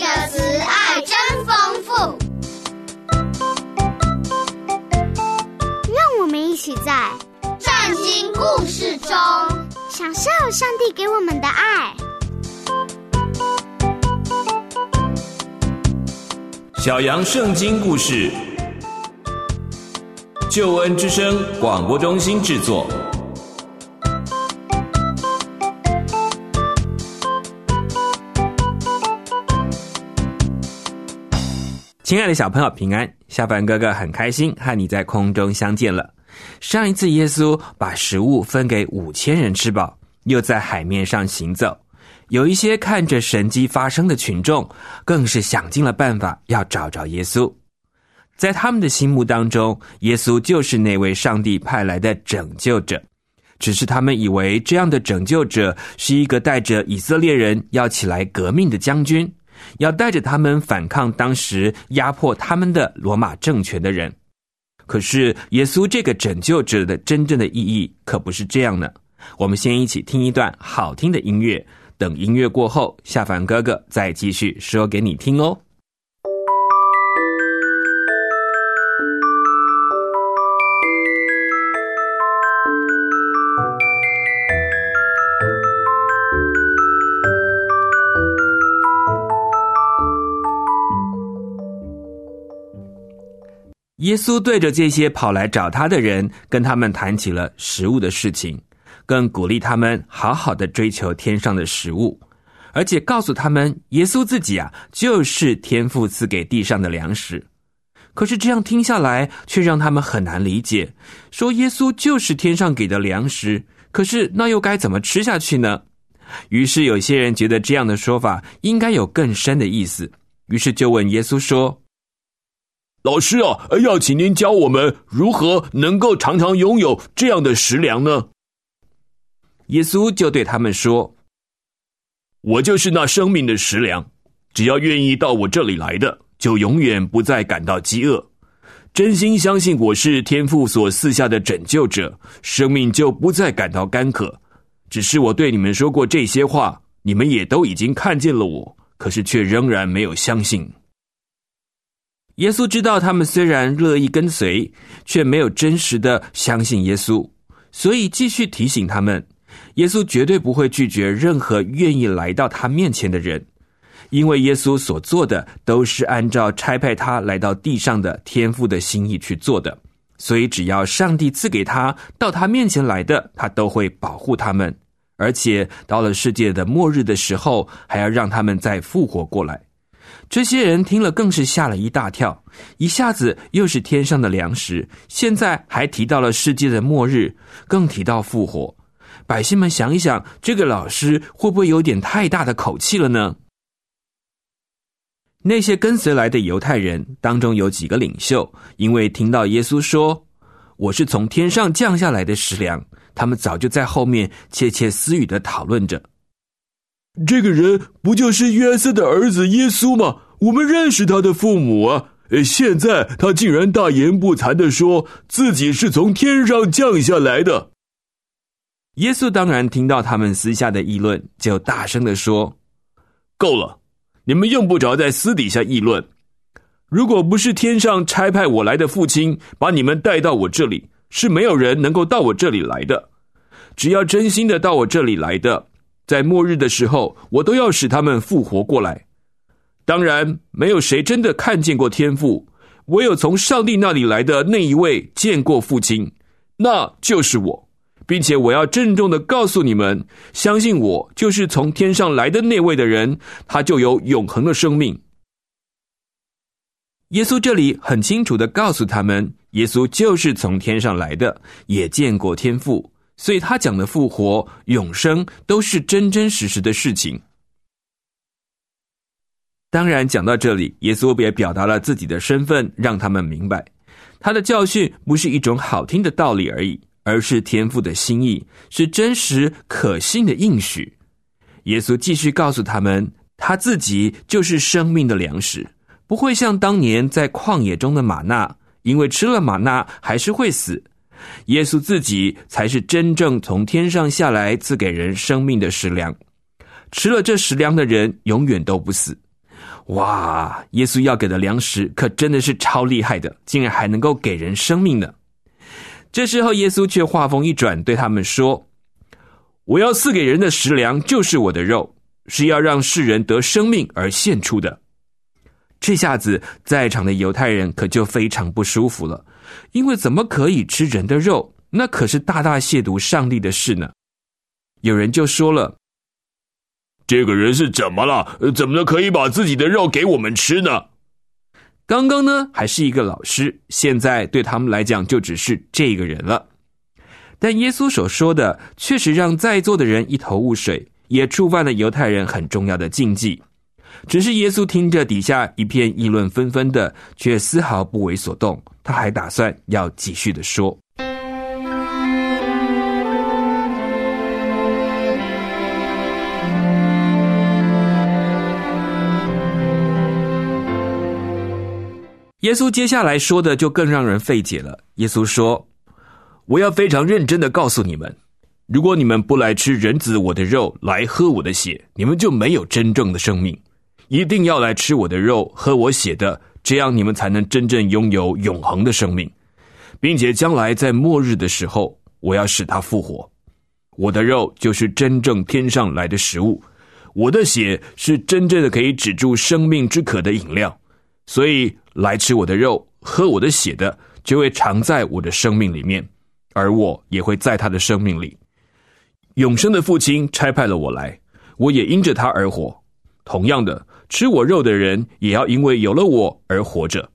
的慈爱真丰富。让我们一起在圣经故事中享受上帝给我们的爱。小羊圣经故事，救恩之声广播中心制作。亲爱的小朋友，平安！下凡哥哥很开心和你在空中相见了。上一次耶稣把食物分给五千人吃饱，又在海面上行走。有一些看着神迹发生的群众，更是想尽了办法要找着耶稣。在他们的心目当中，耶稣就是那位上帝派来的拯救者。只是他们以为这样的拯救者是一个带着以色列人要起来革命的将军。要带着他们反抗当时压迫他们的罗马政权的人，可是耶稣这个拯救者的真正的意义可不是这样的。我们先一起听一段好听的音乐，等音乐过后，下凡哥哥再继续说给你听哦。耶稣对着这些跑来找他的人，跟他们谈起了食物的事情，更鼓励他们好好的追求天上的食物，而且告诉他们，耶稣自己啊，就是天父赐给地上的粮食。可是这样听下来，却让他们很难理解，说耶稣就是天上给的粮食，可是那又该怎么吃下去呢？于是有些人觉得这样的说法应该有更深的意思，于是就问耶稣说。老师啊，要请您教我们如何能够常常拥有这样的食粮呢？耶稣就对他们说：“我就是那生命的食粮，只要愿意到我这里来的，就永远不再感到饥饿。真心相信我是天父所赐下的拯救者，生命就不再感到干渴。只是我对你们说过这些话，你们也都已经看见了我，可是却仍然没有相信。”耶稣知道他们虽然乐意跟随，却没有真实的相信耶稣，所以继续提醒他们：耶稣绝对不会拒绝任何愿意来到他面前的人，因为耶稣所做的都是按照差派他来到地上的天父的心意去做的。所以，只要上帝赐给他到他面前来的，他都会保护他们，而且到了世界的末日的时候，还要让他们再复活过来。这些人听了更是吓了一大跳，一下子又是天上的粮食，现在还提到了世界的末日，更提到复活。百姓们想一想，这个老师会不会有点太大的口气了呢？那些跟随来的犹太人当中有几个领袖，因为听到耶稣说“我是从天上降下来的食粮”，他们早就在后面窃窃私语的讨论着。这个人不就是约瑟的儿子耶稣吗？我们认识他的父母啊！现在他竟然大言不惭的说自己是从天上降下来的。耶稣当然听到他们私下的议论，就大声的说：“够了，你们用不着在私底下议论。如果不是天上差派我来的父亲把你们带到我这里，是没有人能够到我这里来的。只要真心的到我这里来的。”在末日的时候，我都要使他们复活过来。当然，没有谁真的看见过天父，唯有从上帝那里来的那一位见过父亲，那就是我，并且我要郑重的告诉你们：相信我，就是从天上来的那位的人，他就有永恒的生命。耶稣这里很清楚的告诉他们，耶稣就是从天上来的，也见过天父。所以他讲的复活、永生都是真真实实的事情。当然，讲到这里，耶稣也表达了自己的身份，让他们明白，他的教训不是一种好听的道理而已，而是天父的心意，是真实可信的应许。耶稣继续告诉他们，他自己就是生命的粮食，不会像当年在旷野中的玛纳，因为吃了玛纳还是会死。耶稣自己才是真正从天上下来赐给人生命的食粮，吃了这食粮的人永远都不死。哇，耶稣要给的粮食可真的是超厉害的，竟然还能够给人生命呢！这时候，耶稣却话锋一转，对他们说：“我要赐给人的食粮，就是我的肉，是要让世人得生命而献出的。”这下子，在场的犹太人可就非常不舒服了，因为怎么可以吃人的肉？那可是大大亵渎上帝的事呢！有人就说了：“这个人是怎么了？怎么可以把自己的肉给我们吃呢？”刚刚呢还是一个老师，现在对他们来讲就只是这个人了。但耶稣所说的确实让在座的人一头雾水，也触犯了犹太人很重要的禁忌。只是耶稣听着底下一片议论纷纷的，却丝毫不为所动。他还打算要继续的说。耶稣接下来说的就更让人费解了。耶稣说：“我要非常认真的告诉你们，如果你们不来吃人子我的肉，来喝我的血，你们就没有真正的生命。一定要来吃我的肉，喝我血的，这样你们才能真正拥有永恒的生命，并且将来在末日的时候，我要使他复活。我的肉就是真正天上来的食物，我的血是真正的可以止住生命之渴的饮料。所以。”来吃我的肉、喝我的血的，就会藏在我的生命里面，而我也会在他的生命里。永生的父亲差派了我来，我也因着他而活。同样的，吃我肉的人也要因为有了我而活着。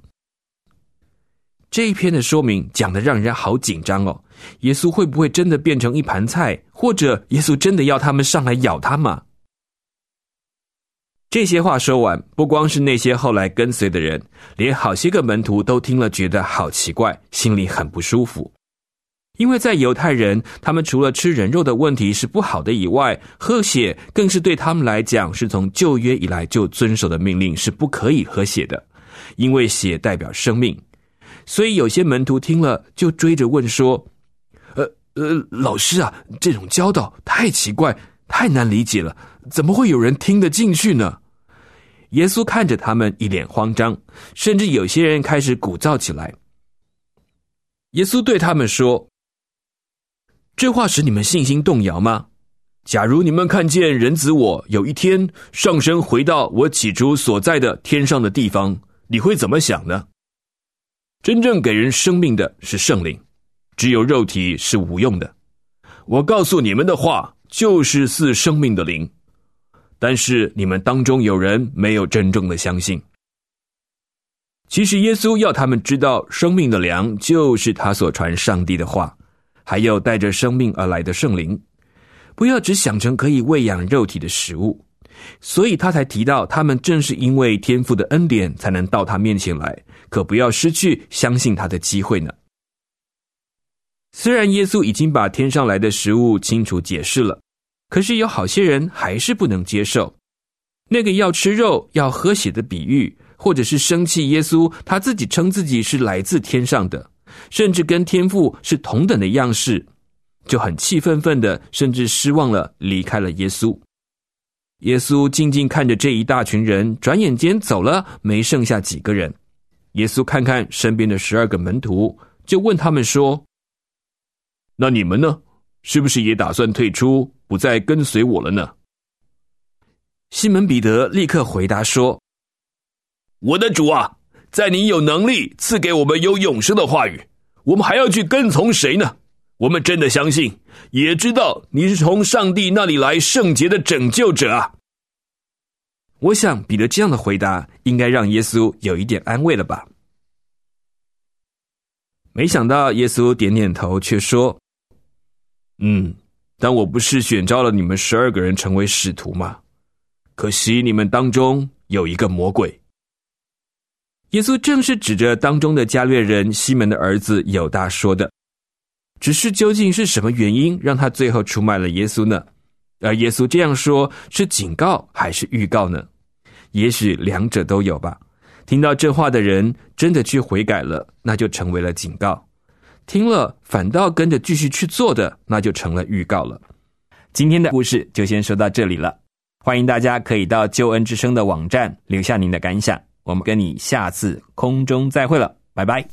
这一篇的说明讲的让人好紧张哦。耶稣会不会真的变成一盘菜，或者耶稣真的要他们上来咬他吗？这些话说完，不光是那些后来跟随的人，连好些个门徒都听了，觉得好奇怪，心里很不舒服。因为在犹太人，他们除了吃人肉的问题是不好的以外，喝血更是对他们来讲是从旧约以来就遵守的命令，是不可以喝血的，因为血代表生命。所以有些门徒听了，就追着问说：“呃呃，老师啊，这种教导太奇怪，太难理解了。”怎么会有人听得进去呢？耶稣看着他们一脸慌张，甚至有些人开始鼓噪起来。耶稣对他们说：“这话使你们信心动摇吗？假如你们看见人子我有一天上升回到我起初所在的天上的地方，你会怎么想呢？真正给人生命的是圣灵，只有肉体是无用的。我告诉你们的话，就是似生命的灵。”但是你们当中有人没有真正的相信。其实耶稣要他们知道，生命的粮就是他所传上帝的话，还有带着生命而来的圣灵。不要只想成可以喂养肉体的食物，所以他才提到，他们正是因为天父的恩典，才能到他面前来，可不要失去相信他的机会呢。虽然耶稣已经把天上来的食物清楚解释了。可是有好些人还是不能接受那个要吃肉要喝血的比喻，或者是生气耶稣他自己称自己是来自天上的，甚至跟天父是同等的样式，就很气愤愤的，甚至失望了，离开了耶稣。耶稣静静看着这一大群人，转眼间走了，没剩下几个人。耶稣看看身边的十二个门徒，就问他们说：“那你们呢？是不是也打算退出？”不再跟随我了呢。西门彼得立刻回答说：“我的主啊，在你有能力赐给我们有永生的话语，我们还要去跟从谁呢？我们真的相信，也知道你是从上帝那里来圣洁的拯救者啊。”我想彼得这样的回答应该让耶稣有一点安慰了吧？没想到耶稣点点头，却说：“嗯。”但我不是选召了你们十二个人成为使徒吗？可惜你们当中有一个魔鬼。耶稣正是指着当中的加略人西门的儿子犹大说的。只是究竟是什么原因让他最后出卖了耶稣呢？而耶稣这样说，是警告还是预告呢？也许两者都有吧。听到这话的人真的去悔改了，那就成为了警告。听了反倒跟着继续去做的，那就成了预告了。今天的故事就先说到这里了。欢迎大家可以到救恩之声的网站留下您的感想。我们跟你下次空中再会了，拜拜。